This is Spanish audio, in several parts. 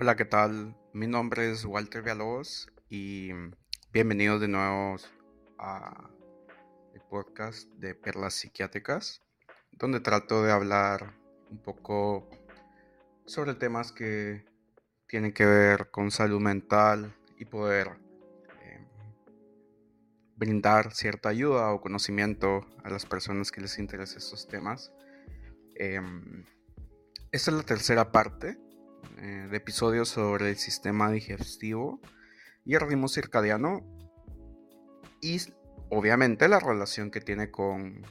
Hola, ¿qué tal? Mi nombre es Walter Villalobos y bienvenidos de nuevo a el podcast de Perlas Psiquiátricas, donde trato de hablar un poco sobre temas que tienen que ver con salud mental y poder eh, brindar cierta ayuda o conocimiento a las personas que les interesen estos temas. Em, esta es la tercera parte eh, de episodios sobre el sistema digestivo y el ritmo circadiano y obviamente la relación que tiene con,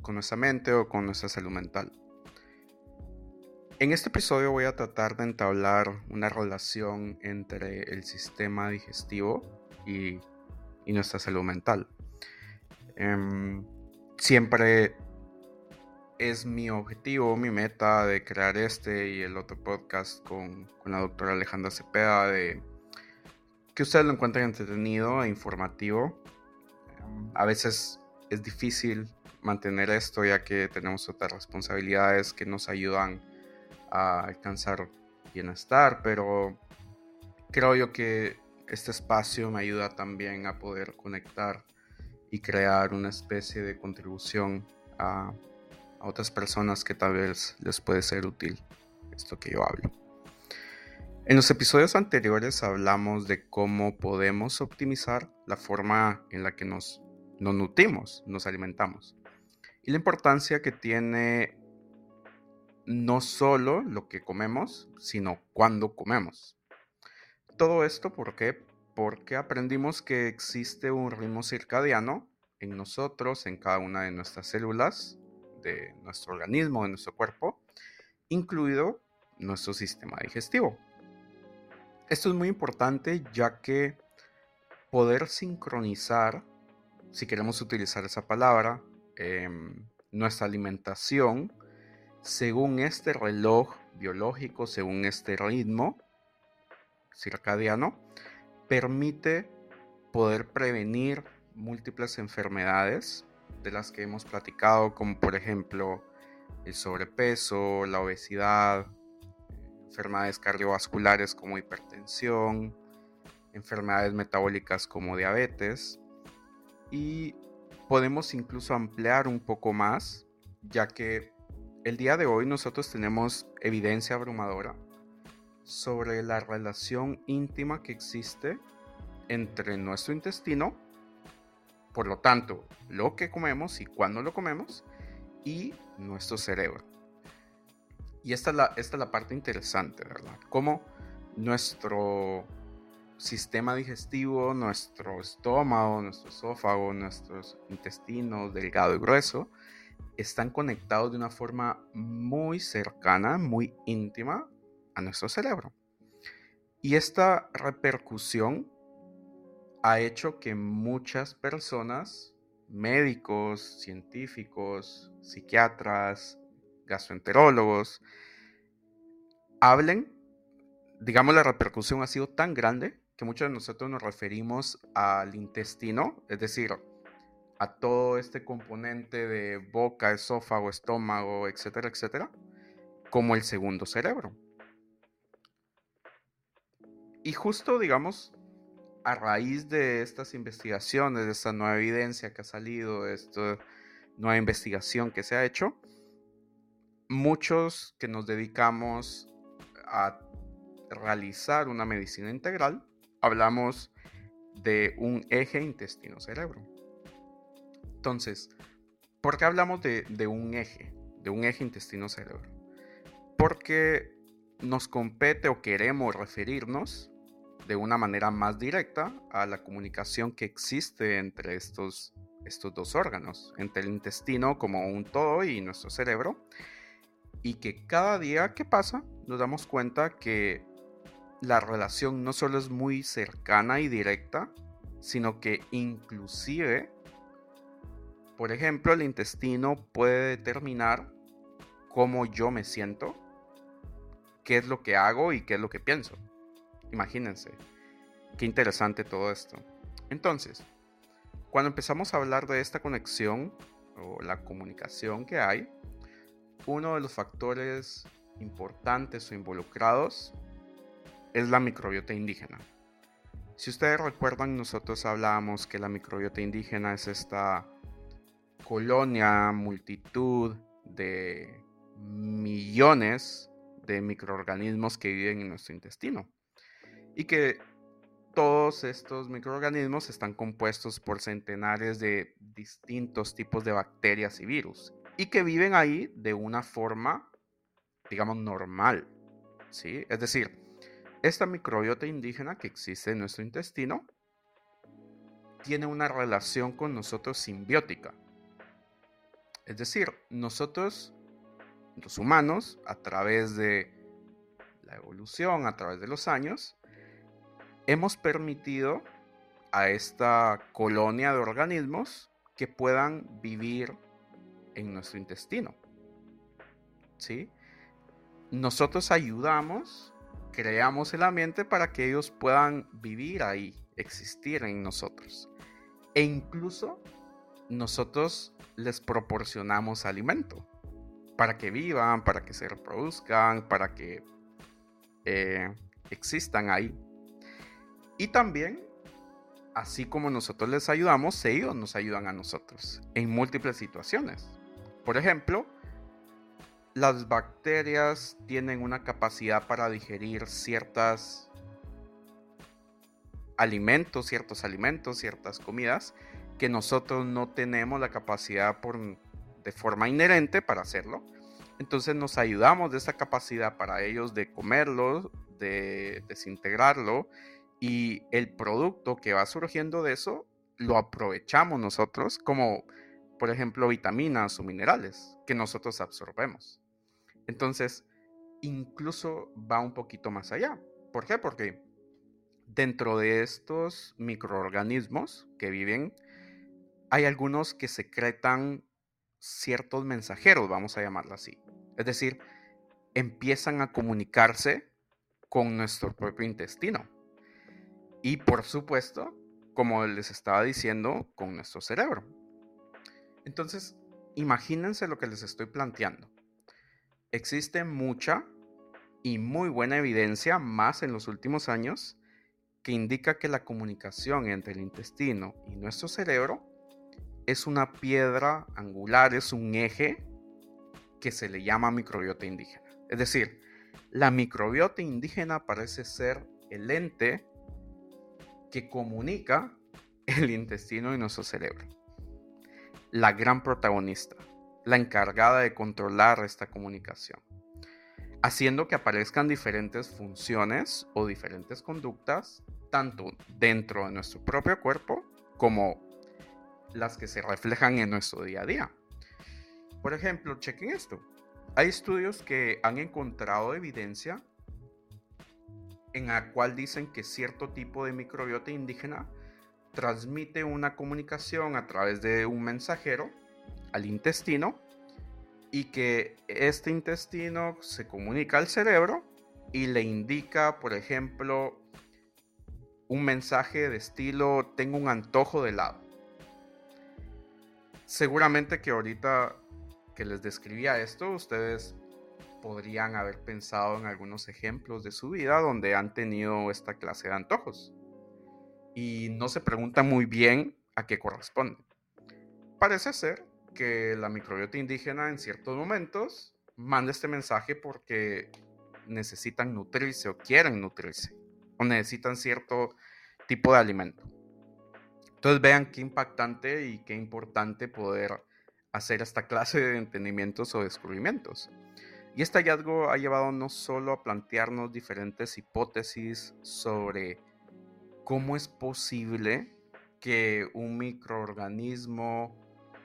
con nuestra mente o con nuestra salud mental. En este episodio voy a tratar de entablar una relación entre el sistema digestivo y, y nuestra salud mental. Em, siempre es mi objetivo, mi meta de crear este y el otro podcast con, con la doctora Alejandra Cepeda, de que ustedes lo encuentren entretenido e informativo. A veces es difícil mantener esto ya que tenemos otras responsabilidades que nos ayudan a alcanzar bienestar, pero creo yo que este espacio me ayuda también a poder conectar y crear una especie de contribución a, a otras personas que tal vez les puede ser útil esto que yo hablo. En los episodios anteriores hablamos de cómo podemos optimizar la forma en la que nos, nos nutrimos, nos alimentamos. Y la importancia que tiene no solo lo que comemos, sino cuándo comemos. Todo esto ¿por qué? Porque aprendimos que existe un ritmo circadiano en nosotros, en cada una de nuestras células, de nuestro organismo, de nuestro cuerpo, incluido nuestro sistema digestivo. Esto es muy importante ya que poder sincronizar, si queremos utilizar esa palabra, em, nuestra alimentación según este reloj biológico, según este ritmo circadiano, permite poder prevenir múltiples enfermedades de las que hemos platicado, como por ejemplo el sobrepeso, la obesidad, enfermedades cardiovasculares como hipertensión, enfermedades metabólicas como diabetes. Y podemos incluso ampliar un poco más, ya que el día de hoy nosotros tenemos evidencia abrumadora sobre la relación íntima que existe entre nuestro intestino, por lo tanto, lo que comemos y cuándo lo comemos, y nuestro cerebro. Y esta es la, esta es la parte interesante, ¿verdad? Cómo nuestro sistema digestivo, nuestro estómago, nuestro esófago, nuestros intestinos delgado y grueso, están conectados de una forma muy cercana, muy íntima a nuestro cerebro. Y esta repercusión ha hecho que muchas personas, médicos, científicos, psiquiatras, gastroenterólogos, hablen, digamos, la repercusión ha sido tan grande que muchos de nosotros nos referimos al intestino, es decir, a todo este componente de boca, esófago, estómago, etcétera, etcétera, como el segundo cerebro. Y justo, digamos, a raíz de estas investigaciones, de esta nueva evidencia que ha salido, de esta nueva investigación que se ha hecho, muchos que nos dedicamos a realizar una medicina integral, hablamos de un eje intestino-cerebro. Entonces, ¿por qué hablamos de, un eje? De un eje intestino-cerebro. Porque nos compete o queremos referirnos de una manera más directa a la comunicación que existe entre estos, estos dos órganos, entre el intestino como un todo y nuestro cerebro, y que cada día que pasa nos damos cuenta que la relación no solo es muy cercana y directa, sino que inclusive por ejemplo, el intestino puede determinar cómo yo me siento, qué es lo que hago y qué es lo que pienso. Imagínense, qué interesante todo esto. Entonces, cuando empezamos a hablar de esta conexión o la comunicación que hay, uno de los factores importantes o involucrados es la microbiota indígena. Si ustedes recuerdan, nosotros hablábamos que la microbiota indígena es esta colonia, multitud de millones de microorganismos que viven en nuestro intestino. Y que todos estos microorganismos están compuestos por centenares de distintos tipos de bacterias y virus. Y que viven ahí de una forma, digamos, normal. ¿sí? Es decir, esta microbiota indígena que existe en nuestro intestino tiene una relación con nosotros simbiótica. Es decir, nosotros, los humanos, a través de la evolución, a través de los años, hemos permitido a esta colonia de organismos que puedan vivir en nuestro intestino. ¿Sí? Nosotros ayudamos, creamos el ambiente para que ellos puedan vivir ahí, existir en nosotros. E incluso nosotros les proporcionamos alimento para que vivan, para que se reproduzcan, para que eh, existan ahí. Y también, así como nosotros les ayudamos, ellos nos ayudan a nosotros en múltiples situaciones. Por ejemplo, las bacterias tienen una capacidad para digerir ciertas alimentos, ciertos alimentos, ciertas comidas que nosotros no tenemos la capacidad por, de forma inherente para hacerlo. Entonces nos ayudamos de esa capacidad para ellos de comerlo, de desintegrarlo y el producto que va surgiendo de eso lo aprovechamos nosotros como, por ejemplo, vitaminas o minerales que nosotros absorbemos. Entonces, incluso va un poquito más allá. ¿Por qué? Porque dentro de estos microorganismos que viven, hay algunos que secretan ciertos mensajeros, vamos a llamarlo así. Es decir, empiezan a comunicarse con nuestro propio intestino. Y por supuesto, como les estaba diciendo, con nuestro cerebro. Entonces, imagínense lo que les estoy planteando. Existe mucha y muy buena evidencia, más en los últimos años, que indica que la comunicación entre el intestino y nuestro cerebro es una piedra angular, es un eje que se le llama microbiota indígena. Es decir, la microbiota indígena parece ser el ente que comunica el intestino y nuestro cerebro. La gran protagonista, la encargada de controlar esta comunicación, haciendo que aparezcan diferentes funciones o diferentes conductas, tanto dentro de nuestro propio cuerpo como las que se reflejan en nuestro día a día. Por ejemplo, chequen esto. Hay estudios que han encontrado evidencia en la cual dicen que cierto tipo de microbiota indígena transmite una comunicación a través de un mensajero al intestino y que este intestino se comunica al cerebro y le indica, por ejemplo, un mensaje de estilo tengo un antojo de helado. Seguramente que ahorita que les describía esto, ustedes podrían haber pensado en algunos ejemplos de su vida donde han tenido esta clase de antojos y no se pregunta muy bien a qué corresponde. Parece ser que la microbiota indígena en ciertos momentos manda este mensaje porque necesitan nutrirse o quieren nutrirse o necesitan cierto tipo de alimento. Entonces vean qué impactante y qué importante poder hacer esta clase de entendimientos o descubrimientos. Y este hallazgo ha llevado no solo a plantearnos diferentes hipótesis sobre cómo es posible que un microorganismo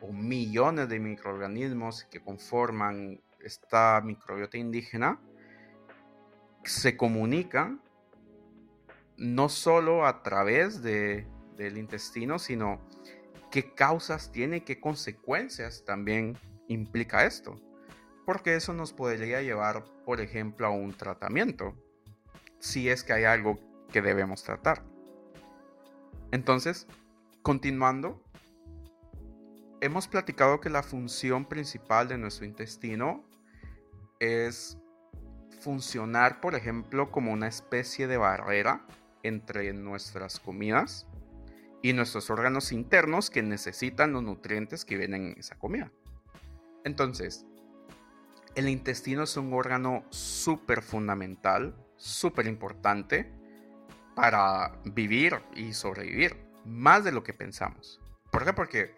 o millones de microorganismos que conforman esta microbiota indígena se comunican no solo a través de, del intestino, sino qué causas tiene, qué consecuencias también implica esto porque eso nos podría llevar, por ejemplo, a un tratamiento, si es que hay algo que debemos tratar. Entonces, continuando, hemos platicado que la función principal de nuestro intestino es funcionar, por ejemplo, como una especie de barrera entre nuestras comidas y nuestros órganos internos que necesitan los nutrientes que vienen en esa comida. Entonces, el intestino es un órgano súper fundamental, súper importante para vivir y sobrevivir, más de lo que pensamos. ¿Por qué? Porque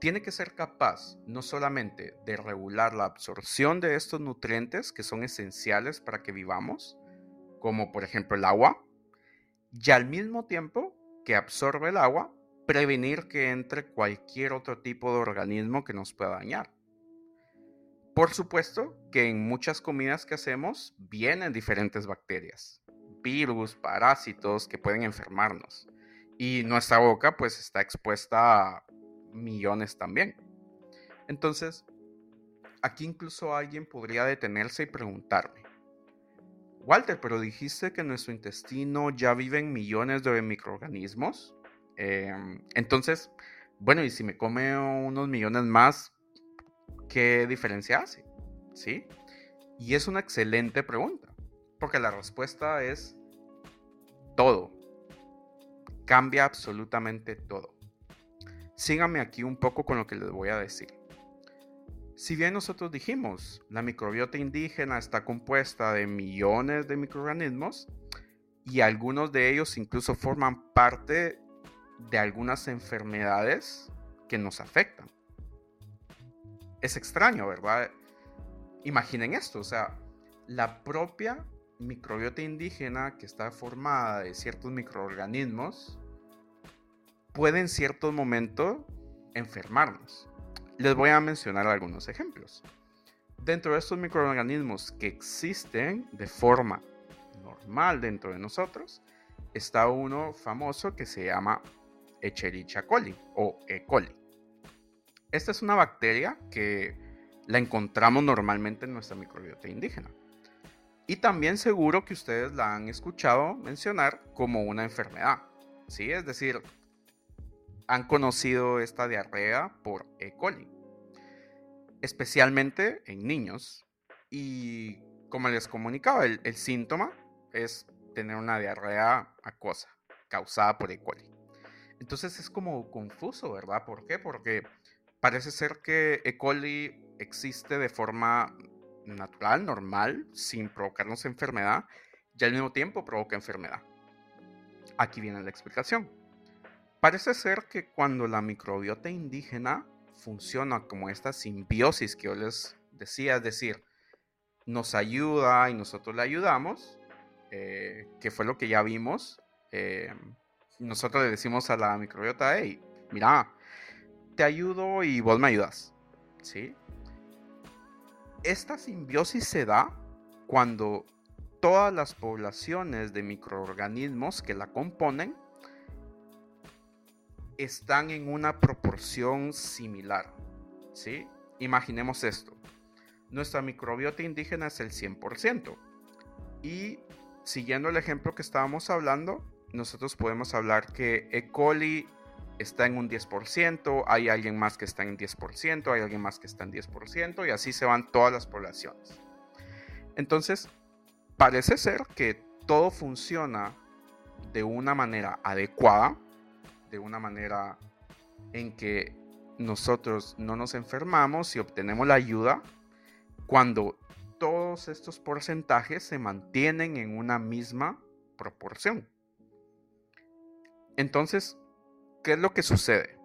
tiene que ser capaz no solamente de regular la absorción de estos nutrientes que son esenciales para que vivamos, como por ejemplo el agua, y al mismo tiempo que absorbe el agua, prevenir que entre cualquier otro tipo de organismo que nos pueda dañar. Por supuesto que en muchas comidas que hacemos vienen diferentes bacterias, virus, parásitos que pueden enfermarnos. Y nuestra boca pues está expuesta a millones también. Entonces, aquí incluso alguien podría detenerse y preguntarme, Walter, pero dijiste que nuestro intestino ya viven millones de microorganismos. Em, entonces, bueno, y si me come unos millones más, ¿qué diferencia hace? ¿Sí? Y es una excelente pregunta, porque la respuesta es todo. Cambia absolutamente todo. Síganme aquí un poco con lo que les voy a decir. Si bien nosotros dijimos, la microbiota indígena está compuesta de millones de microorganismos y algunos de ellos incluso forman parte de algunas enfermedades que nos afectan. Es extraño, ¿verdad? Imaginen esto, o sea, la propia microbiota indígena que está formada de ciertos microorganismos puede en cierto momento enfermarnos. Les voy a mencionar algunos ejemplos. Dentro de estos microorganismos que existen de forma normal dentro de nosotros, está uno famoso que se llama Echerichia coli o E. coli. Esta es una bacteria que la encontramos normalmente en nuestra microbiota indígena. Y también seguro que ustedes la han escuchado mencionar como una enfermedad. ¿sí? Es decir, han conocido esta diarrea por E. coli, especialmente en niños. Y como les comunicaba, el, síntoma es tener una diarrea acuosa causada por E. coli. Entonces es como confuso, ¿verdad? ¿Por qué? Porque parece ser que E. coli existe de forma natural, normal, sin provocarnos enfermedad, y al mismo tiempo provoca enfermedad. Aquí viene la explicación. Parece ser que cuando la microbiota indígena funciona como esta simbiosis que yo les decía, es decir, nos ayuda y nosotros le ayudamos, eh, que fue lo que ya vimos, eh, nosotros le decimos a la microbiota, hey, mira, te ayudo y vos me ayudas, ¿sí? Esta simbiosis se da cuando todas las poblaciones de microorganismos que la componen están en una proporción similar. ¿sí? Imaginemos esto. Nuestra microbiota indígena es el 100%. Y siguiendo el ejemplo que estábamos hablando, nosotros podemos hablar que E. coli está en un 10%, hay alguien más que está en 10%, hay alguien más que está en 10%, y así se van todas las poblaciones. Entonces, parece ser que todo funciona de una manera adecuada de una manera en que nosotros no nos enfermamos y obtenemos la ayuda cuando todos estos porcentajes se mantienen en una misma proporción. Entonces, ¿qué es lo que sucede?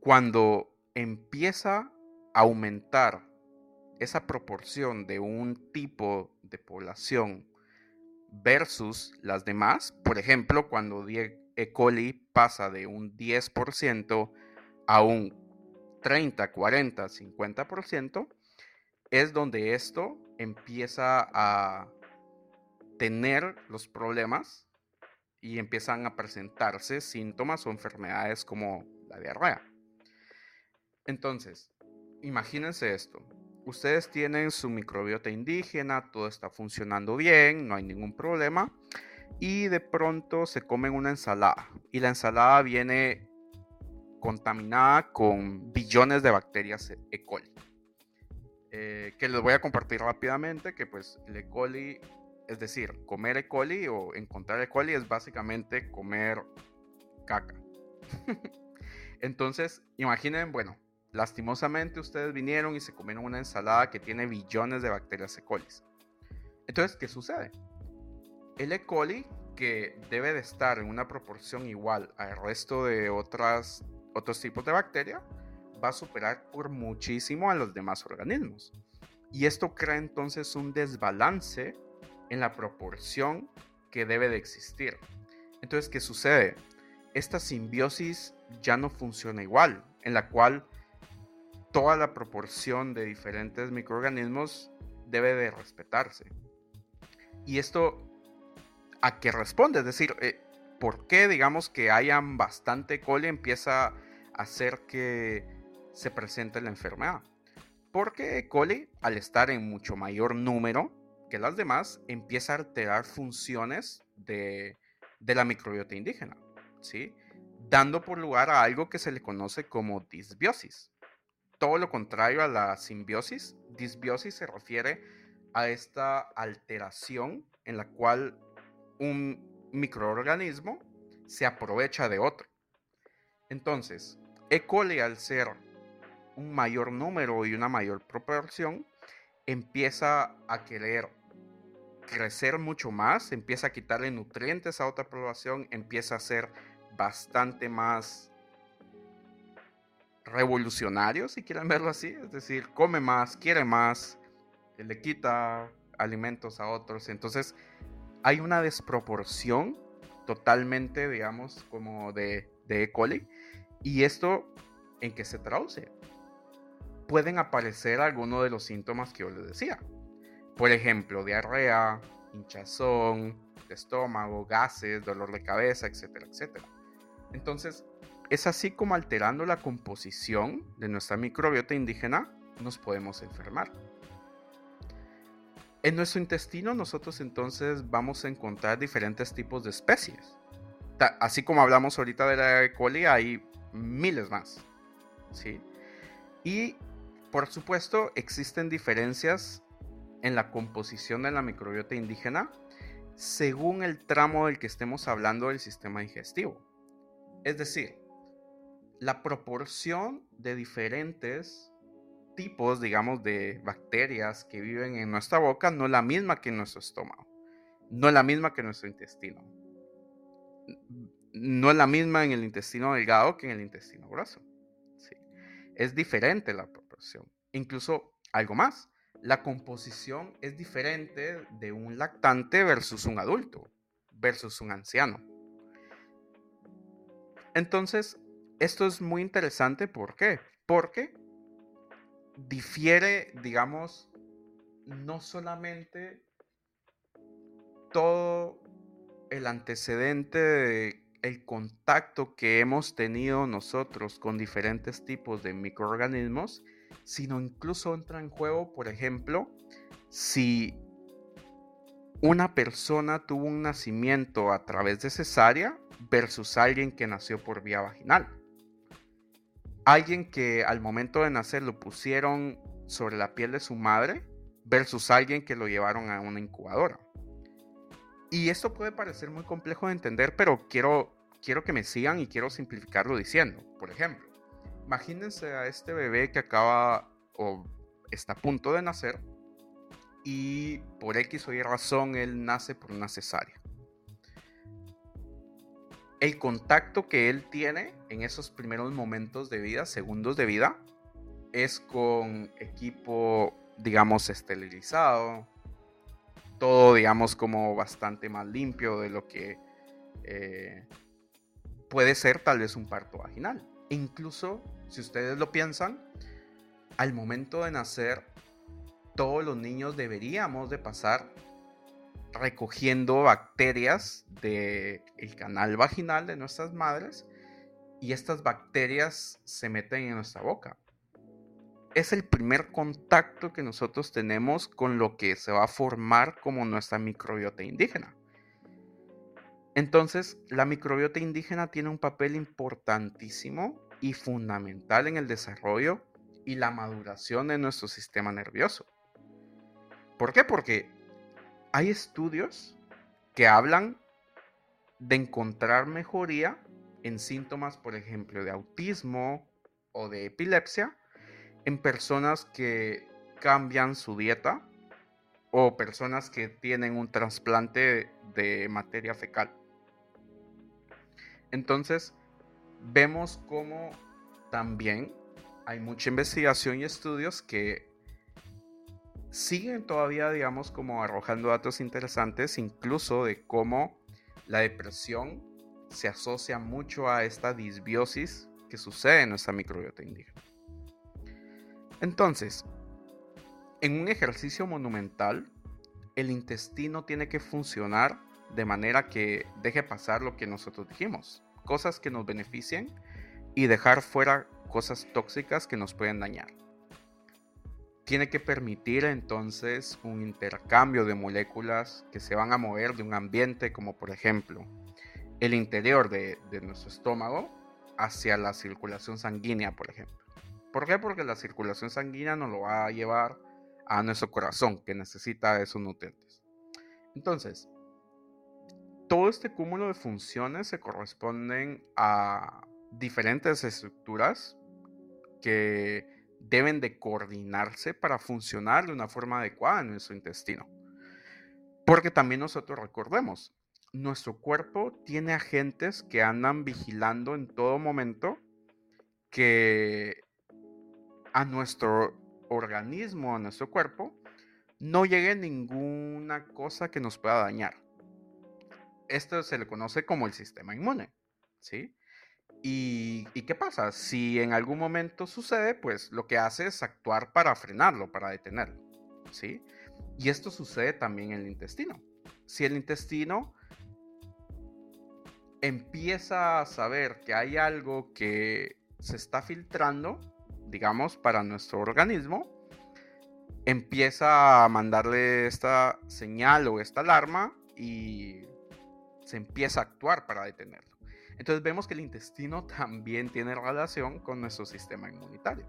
Cuando empieza a aumentar esa proporción de un tipo de población versus las demás, por ejemplo, cuando e. coli pasa de un 10% a un 30, 40, 50%, es donde esto empieza a tener los problemas y empiezan a presentarse síntomas o enfermedades como la diarrea. Entonces, imagínense esto. Ustedes tienen su microbiota indígena, todo está funcionando bien, no hay ningún problema y de pronto se comen una ensalada y la ensalada viene contaminada con billones de bacterias E. coli. eh, que les voy a compartir rápidamente, que pues E. coli, es decir, comer E. coli o encontrar E. coli es básicamente comer caca. Entonces, imaginen, bueno, lastimosamente ustedes vinieron y se comieron una ensalada que tiene billones de bacterias E. coli. Entonces, ¿qué sucede? El E. coli, que debe de estar en una proporción igual al resto de otras, otros tipos de bacterias, va a superar por muchísimo a los demás organismos. Y esto crea entonces un desbalance en la proporción que debe de existir. Entonces, ¿qué sucede? Esta simbiosis ya no funciona igual, en la cual toda la proporción de diferentes microorganismos debe de respetarse. Y esto a qué responde, es decir, eh, ¿por qué digamos que hayan bastante coli empieza a hacer que se presente la enfermedad? Porque coli, al estar en mucho mayor número que las demás, empieza a alterar funciones de, de la microbiota indígena, ¿sí? dando por lugar a algo que se le conoce como disbiosis. Todo lo contrario a la simbiosis, disbiosis se refiere a esta alteración en la cual un microorganismo se aprovecha de otro. Entonces, E. coli al ser un mayor número y una mayor proporción, empieza a querer crecer mucho más, empieza a quitarle nutrientes a otra población, empieza a ser bastante más revolucionario, si quieren verlo así, es decir, come más, quiere más, le quita alimentos a otros, entonces hay una desproporción totalmente, digamos, como de, de E. coli, y esto en qué se traduce. Pueden aparecer algunos de los síntomas que yo les decía. Por ejemplo, diarrea, hinchazón de estómago, gases, dolor de cabeza, etcétera, etcétera. Entonces, es así como alterando la composición de nuestra microbiota indígena nos podemos enfermar. En nuestro intestino nosotros entonces vamos a encontrar diferentes tipos de especies. Así como hablamos ahorita de la E. coli, hay miles más. ¿sí? Y por supuesto existen diferencias en la composición de la microbiota indígena según el tramo del que estemos hablando del sistema digestivo. Es decir, la proporción de diferentes tipos, digamos, de bacterias que viven en nuestra boca no es la misma que en nuestro estómago, no es la misma que en nuestro intestino, no es la misma en el intestino delgado que en el intestino grueso. Es diferente la proporción. Incluso algo más, la composición es diferente de un lactante versus un adulto, versus un anciano. Entonces, esto es muy interesante, ¿por qué? Porque difiere, digamos, no solamente todo el antecedente de el contacto que hemos tenido nosotros con diferentes tipos de microorganismos, sino incluso entra en juego, por ejemplo, si una persona tuvo un nacimiento a través de cesárea versus alguien que nació por vía vaginal alguien que al momento de nacer lo pusieron sobre la piel de su madre versus alguien que lo llevaron a una incubadora. Y esto puede parecer muy complejo de entender, pero quiero, quiero que me sigan y quiero simplificarlo diciendo. Por ejemplo, imagínense a este bebé que acaba o está a punto de nacer y por X o Y razón él nace por una cesárea el contacto que él tiene en esos primeros momentos de vida, segundos de vida, es con equipo, digamos, esterilizado, todo, digamos, como bastante más limpio de lo que eh, puede ser tal vez un parto vaginal. Incluso, si ustedes lo piensan, al momento de nacer, todos los niños deberíamos de pasar recogiendo bacterias del el canal vaginal de nuestras madres y estas bacterias se meten en nuestra boca. Es el primer contacto que nosotros tenemos con lo que se va a formar como nuestra microbiota indígena. Entonces, la microbiota indígena tiene un papel importantísimo y fundamental en el desarrollo y la maduración de nuestro sistema nervioso. ¿Por qué? Porque hay estudios que hablan de encontrar mejoría en síntomas, por ejemplo, de autismo o de epilepsia en personas que cambian su dieta o personas que tienen un trasplante de materia fecal. Entonces, vemos cómo también hay mucha investigación y estudios que siguen todavía, digamos, como arrojando datos interesantes, incluso de cómo la depresión se asocia mucho a esta disbiosis que sucede en nuestra microbiota indígena. Entonces, en un ejercicio monumental, el intestino tiene que funcionar de manera que deje pasar lo que nosotros dijimos, cosas que nos beneficien y dejar fuera cosas tóxicas que nos pueden dañar. Tiene que permitir entonces un intercambio de moléculas que se van a mover de un ambiente como por ejemplo el interior de, nuestro estómago hacia la circulación sanguínea, por ejemplo. ¿Por qué? Porque la circulación sanguínea nos lo va a llevar a nuestro corazón, que necesita esos nutrientes. Entonces, todo este cúmulo de funciones se corresponden a diferentes estructuras que deben de coordinarse para funcionar de una forma adecuada en nuestro intestino. Porque también nosotros recordemos, nuestro cuerpo tiene agentes que andan vigilando en todo momento que a nuestro organismo, a nuestro cuerpo, no llegue ninguna cosa que nos pueda dañar. Esto se le conoce como el sistema inmune, ¿sí? ¿Y, ¿Y, qué pasa? Si en algún momento sucede, pues lo que hace es actuar para frenarlo, para detenerlo, ¿sí? Y esto sucede también en el intestino. Si el intestino empieza a saber que hay algo que se está filtrando, digamos, para nuestro organismo, empieza a mandarle esta señal o esta alarma y se empieza a actuar para detenerlo. Entonces vemos que el intestino también tiene relación con nuestro sistema inmunitario.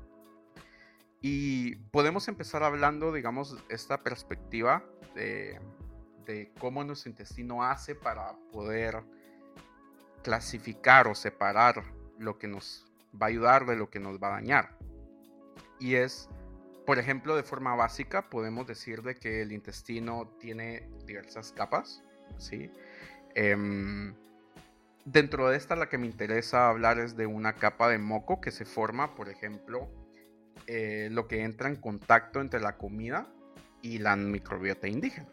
Y podemos empezar hablando, digamos, esta perspectiva de, cómo nuestro intestino hace para poder clasificar o separar lo que nos va a ayudar de lo que nos va a dañar. Y es, por ejemplo, de forma básica, podemos decir de que el intestino tiene diversas capas, ¿sí? Em, dentro de esta la que me interesa hablar es de una capa de moco que se forma, por ejemplo, eh, lo que entra en contacto entre la comida y la microbiota indígena.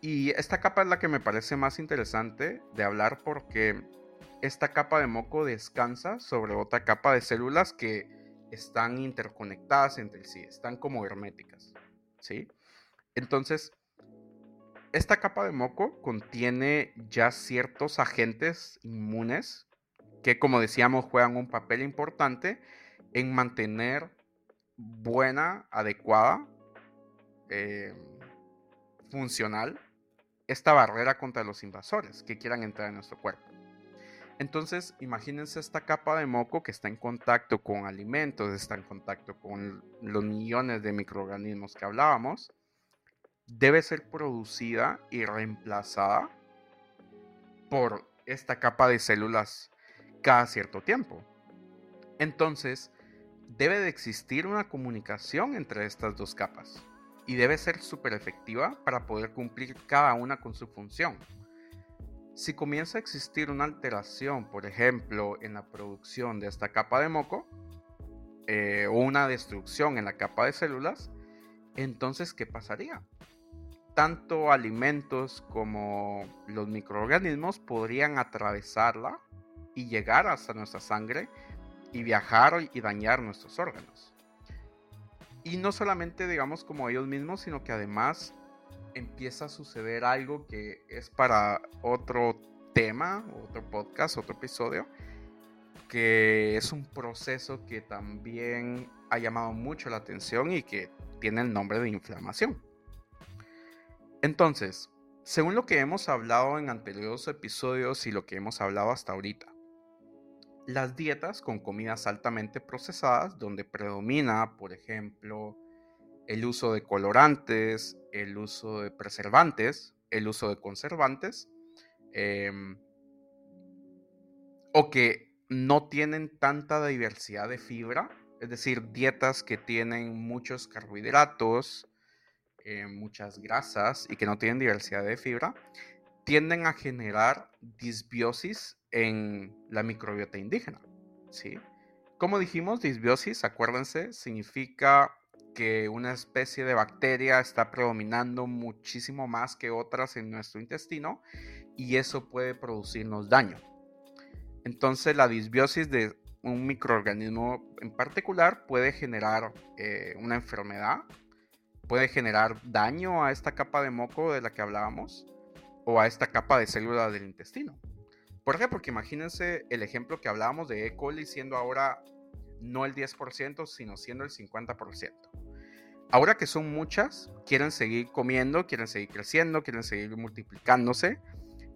Y esta capa es la que me parece más interesante de hablar porque esta capa de moco descansa sobre otra capa de células que están interconectadas entre sí, están como herméticas, ¿sí? Entonces, esta capa de moco contiene ya ciertos agentes inmunes que, como decíamos, juegan un papel importante en mantener buena, adecuada, eh, funcional esta barrera contra los invasores que quieran entrar en nuestro cuerpo. Entonces, imagínense esta capa de moco que está en contacto con alimentos, está en contacto con los millones de microorganismos que hablábamos, debe ser producida y reemplazada por esta capa de células cada cierto tiempo. Entonces, debe de existir una comunicación entre estas dos capas y debe ser súper efectiva para poder cumplir cada una con su función. Si comienza a existir una alteración, por ejemplo, en la producción de esta capa de moco, eh, o una destrucción en la capa de células, entonces, ¿qué pasaría? Tanto alimentos como los microorganismos podrían atravesarla y llegar hasta nuestra sangre y viajar y dañar nuestros órganos. Y no solamente, digamos, como ellos mismos, sino que además empieza a suceder algo que es para otro tema, otro podcast, otro episodio, que es un proceso que también ha llamado mucho la atención y que tiene el nombre de inflamación. Entonces, según lo que hemos hablado en anteriores episodios y lo que hemos hablado hasta ahorita, las dietas con comidas altamente procesadas, donde predomina, por ejemplo, el uso de colorantes, el uso de preservantes, el uso de conservantes, em, o que no tienen tanta diversidad de fibra, es decir, dietas que tienen muchos carbohidratos, eh, muchas grasas y que no tienen diversidad de fibra, tienden a generar disbiosis en la microbiota indígena. ¿sí? Como dijimos, disbiosis, acuérdense, significa que una especie de bacteria está predominando muchísimo más que otras en nuestro intestino y eso puede producirnos daño. Entonces la disbiosis de un microorganismo en particular puede generar eh, una enfermedad, puede generar daño a esta capa de moco de la que hablábamos o a esta capa de células del intestino. ¿Por qué? Porque imagínense el ejemplo que hablábamos de E. coli siendo ahora no el 10%, sino siendo el 50%. Ahora que son muchas, quieren seguir comiendo, quieren seguir creciendo, quieren seguir multiplicándose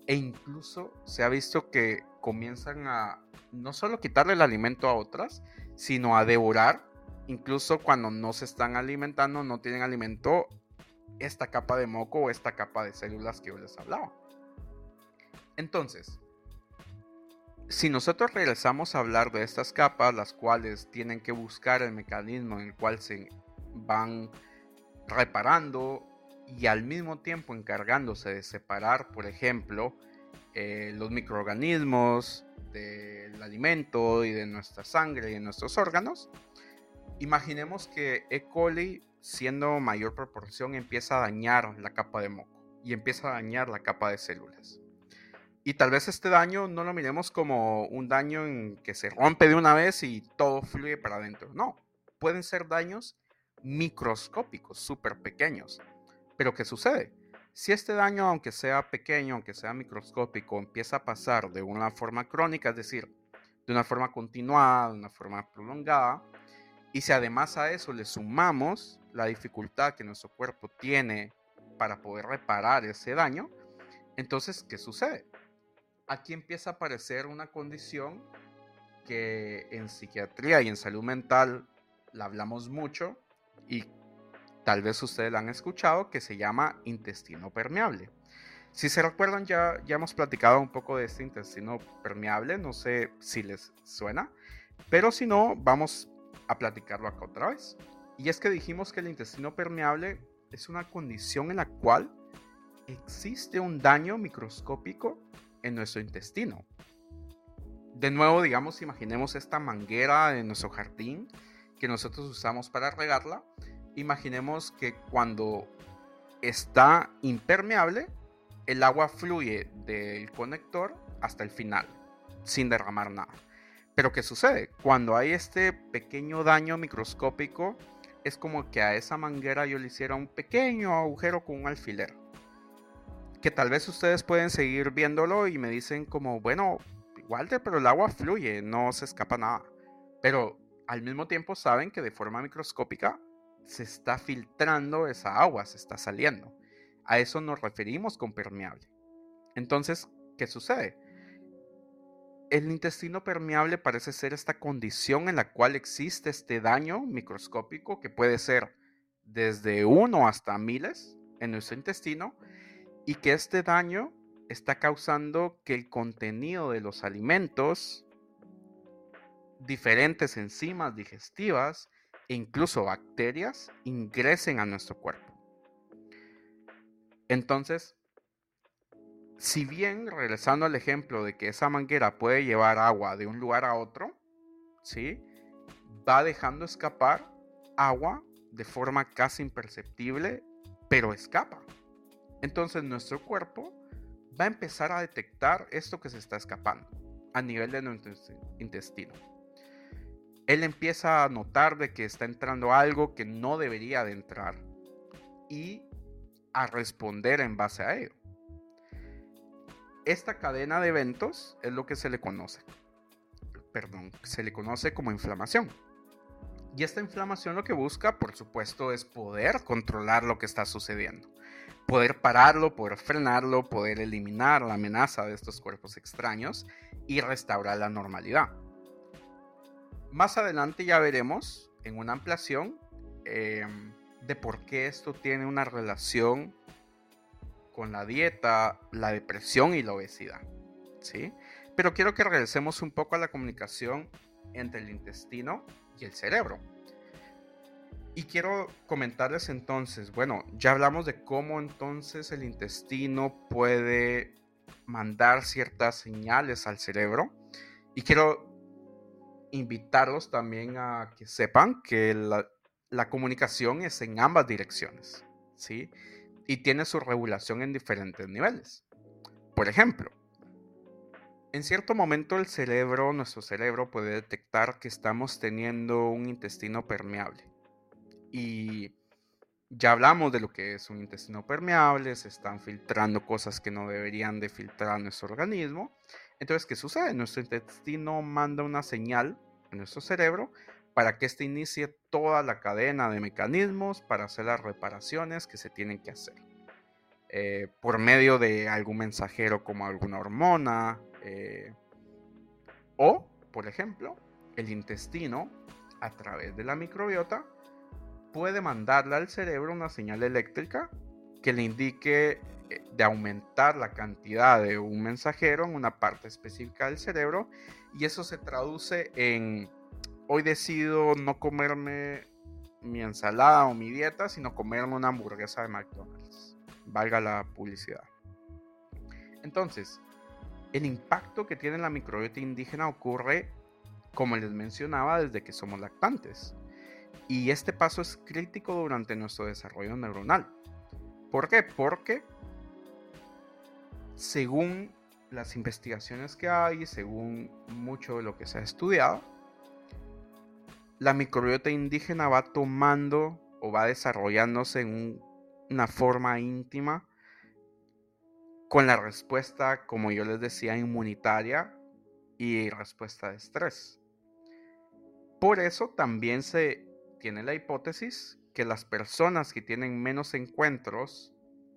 e incluso se ha visto que comienzan a no solo quitarle el alimento a otras, sino a devorar, incluso cuando no se están alimentando, no tienen alimento, esta capa de moco o esta capa de células que yo les hablaba. Entonces, si nosotros regresamos a hablar de estas capas, las cuales tienen que buscar el mecanismo en el cual se van reparando y al mismo tiempo encargándose de separar, por ejemplo, eh, los microorganismos del alimento y de nuestra sangre y de nuestros órganos, imaginemos que E. coli, siendo mayor proporción, empieza a dañar la capa de moco y empieza a dañar la capa de células. Y tal vez este daño no lo miremos como un daño en que se rompe de una vez y todo fluye para adentro. No, pueden ser daños microscópicos, súper pequeños. Pero ¿qué sucede? Si este daño, aunque sea pequeño, aunque sea microscópico, empieza a pasar de una forma crónica, es decir, de una forma continuada, de una forma prolongada, y si además a eso le sumamos la dificultad que nuestro cuerpo tiene para poder reparar ese daño, entonces, ¿qué sucede? aquí empieza a aparecer una condición que en psiquiatría y en salud mental la hablamos mucho y tal vez ustedes la han escuchado, que se llama intestino permeable. Si se recuerdan, ya, ya hemos platicado un poco de este intestino permeable, no sé si les suena, pero si no, vamos a platicarlo acá otra vez. Y es que dijimos que el intestino permeable es una condición en la cual existe un daño microscópico en nuestro intestino. De nuevo, digamos, imaginemos esta manguera en nuestro jardín que nosotros usamos para regarla. Imaginemos que cuando está impermeable, el agua fluye del conector hasta el final, sin derramar nada. Pero ¿qué sucede? Cuando hay este pequeño daño microscópico, es como que a esa manguera yo le hiciera un pequeño agujero con un alfiler que tal vez ustedes pueden seguir viéndolo y me dicen como, bueno, Walter, pero el agua fluye, no se escapa nada. Pero al mismo tiempo saben que de forma microscópica se está filtrando esa agua, se está saliendo. A eso nos referimos con permeable. Entonces, ¿qué sucede? El intestino permeable parece ser esta condición en la cual existe este daño microscópico que puede ser desde uno hasta miles en nuestro intestino y que este daño está causando que el contenido de los alimentos, diferentes enzimas digestivas e incluso bacterias ingresen a nuestro cuerpo. Entonces, si bien, regresando al ejemplo de que esa manguera puede llevar agua de un lugar a otro, ¿sí? va dejando escapar agua de forma casi imperceptible, pero escapa. Entonces nuestro cuerpo va a empezar a detectar esto que se está escapando a nivel de nuestro intestino. Él empieza a notar de que está entrando algo que no debería de entrar y a responder en base a ello. Esta cadena de eventos es lo que se le conoce. Perdón, se le conoce como inflamación. Y esta inflamación lo que busca, por supuesto, es poder controlar lo que está sucediendo poder pararlo, poder frenarlo, poder eliminar la amenaza de estos cuerpos extraños y restaurar la normalidad. Más adelante ya veremos en una ampliación em, de por qué esto tiene una relación con la dieta, la depresión y la obesidad. ¿sí? Pero quiero que regresemos un poco a la comunicación entre el intestino y el cerebro. Y quiero comentarles entonces, bueno, ya hablamos de cómo entonces el intestino puede mandar ciertas señales al cerebro. Y quiero invitarlos también a que sepan que la, la comunicación es en ambas direcciones, ¿sí? Y tiene su regulación en diferentes niveles. Por ejemplo, en cierto momento el cerebro, nuestro cerebro puede detectar que estamos teniendo un intestino permeable. Y ya hablamos de lo que es un intestino permeable, se están filtrando cosas que no deberían de filtrar nuestro organismo. Entonces, ¿qué sucede? Nuestro intestino manda una señal a nuestro cerebro para que éste inicie toda la cadena de mecanismos para hacer las reparaciones que se tienen que hacer. Eh, por medio de algún mensajero como alguna hormona, eh, o, por ejemplo, el intestino, a través de la microbiota, puede mandarle al cerebro una señal eléctrica que le indique eh, de aumentar la cantidad de un mensajero en una parte específica del cerebro y eso se traduce en hoy decido no comerme mi ensalada o mi dieta, sino comerme una hamburguesa de McDonald's. Valga la publicidad. Entonces, el impacto que tiene la microbiota indígena ocurre, como les mencionaba, desde que somos lactantes. Y este paso es crítico durante nuestro desarrollo neuronal. ¿Por qué? Porque según las investigaciones que hay, según mucho de lo que se ha estudiado, la microbiota indígena va tomando o va desarrollándose en una forma íntima con la respuesta, como yo les decía, inmunitaria y respuesta de estrés. Por eso también se tiene la hipótesis que las personas que tienen menos encuentros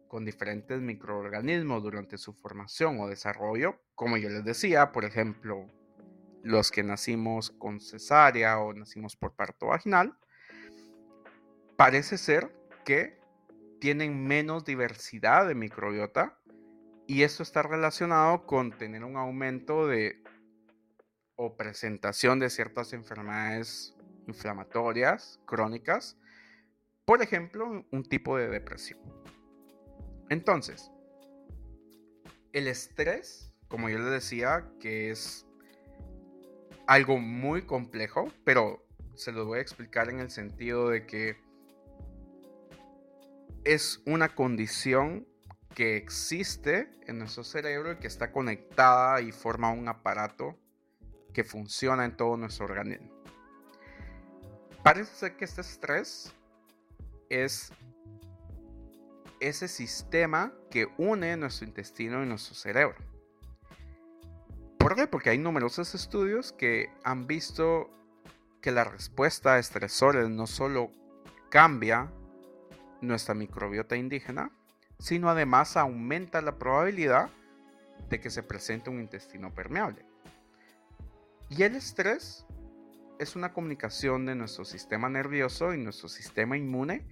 con diferentes microorganismos durante su formación o desarrollo, como yo les decía, por ejemplo, los que nacimos con cesárea o nacimos por parto vaginal, parece ser que tienen menos diversidad de microbiota y esto está relacionado con tener un aumento de o presentación de ciertas enfermedades inflamatorias crónicas, por ejemplo, un tipo de depresión. Entonces, el estrés, como yo les decía, que es algo muy complejo, pero se lo voy a explicar en el sentido de que es una condición que existe en nuestro cerebro y que está conectada y forma un aparato que funciona en todo nuestro organismo. Parece ser que este estrés es ese sistema que une nuestro intestino y nuestro cerebro. ¿Por qué? Porque hay numerosos estudios que han visto que la respuesta a estresores no solo cambia nuestra microbiota indígena, sino además aumenta la probabilidad de que se presente un intestino permeable. Y el estrés es una comunicación de nuestro sistema nervioso y nuestro sistema inmune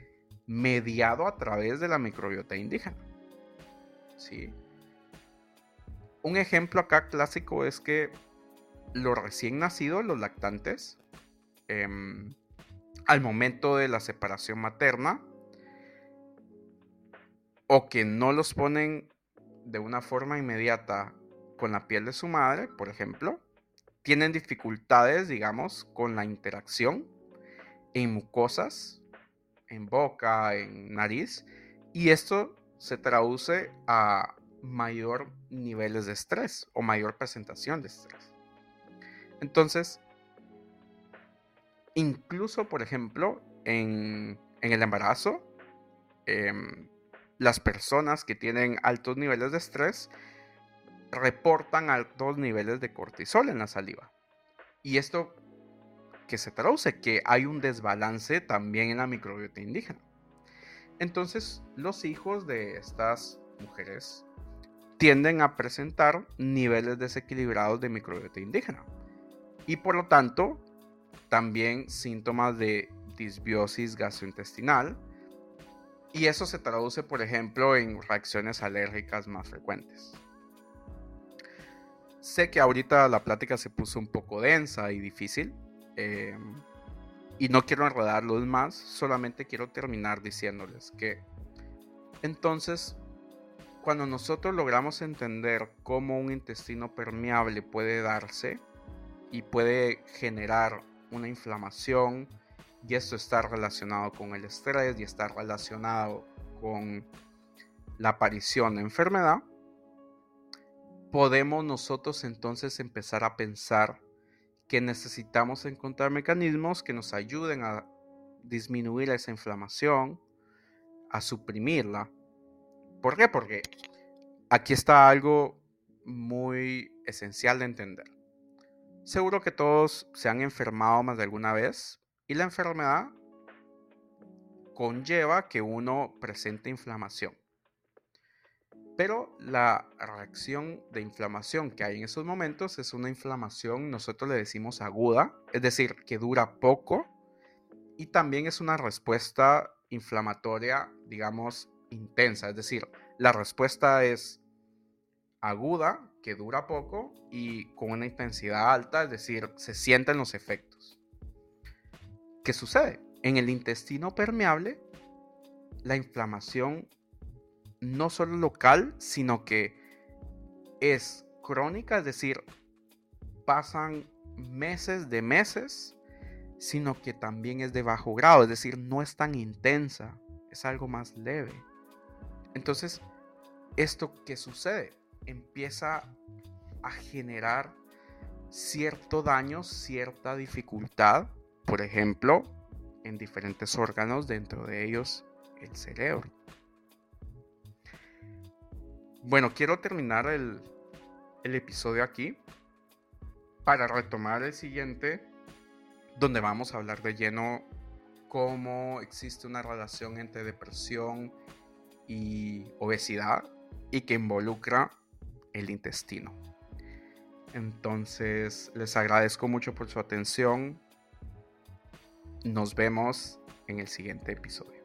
mediado a través de la microbiota indígena. ¿Sí? Un ejemplo acá clásico es que los recién nacidos, los lactantes, em, al momento de la separación materna, o que no los ponen de una forma inmediata con la piel de su madre, por ejemplo, tienen dificultades, digamos, con la interacción en mucosas, en boca, en nariz, y esto se traduce a mayor niveles de estrés o mayor presentación de estrés. Entonces, incluso, por ejemplo, en, el embarazo, em, las personas que tienen altos niveles de estrés reportan altos niveles de cortisol en la saliva. Y esto que se traduce que hay un desbalance también en la microbiota indígena. Entonces, los hijos de estas mujeres tienden a presentar niveles desequilibrados de microbiota indígena. Y por lo tanto, también síntomas de disbiosis gastrointestinal, y eso se traduce, por ejemplo, en reacciones alérgicas más frecuentes. Sé que ahorita la plática se puso un poco densa y difícil, em, y no quiero enredarlos más, solamente quiero terminar diciéndoles que entonces, cuando nosotros logramos entender cómo un intestino permeable puede darse y puede generar una inflamación, y esto está relacionado con el estrés y está relacionado con la aparición de enfermedad, podemos nosotros entonces empezar a pensar que necesitamos encontrar mecanismos que nos ayuden a disminuir esa inflamación, a suprimirla. ¿Por qué? Porque aquí está algo muy esencial de entender. Seguro que todos se han enfermado más de alguna vez y la enfermedad conlleva que uno presente inflamación. Pero la reacción de inflamación que hay en esos momentos es una inflamación, nosotros le decimos aguda, es decir, que dura poco y también es una respuesta inflamatoria, digamos, intensa, es decir, la respuesta es aguda, que dura poco y con una intensidad alta, es decir, se sienten los efectos. ¿Qué sucede? En el intestino permeable, la inflamación no solo local, sino que es crónica, es decir, pasan meses de meses, sino que también es de bajo grado, es decir, no es tan intensa, es algo más leve. Entonces, ¿esto qué sucede? Empieza a generar cierto daño, cierta dificultad, por ejemplo, en diferentes órganos, dentro de ellos el cerebro. Bueno, quiero terminar el, episodio aquí para retomar el siguiente, donde vamos a hablar de lleno cómo existe una relación entre depresión y obesidad y que involucra el intestino. Entonces, les agradezco mucho por su atención. Nos vemos en el siguiente episodio.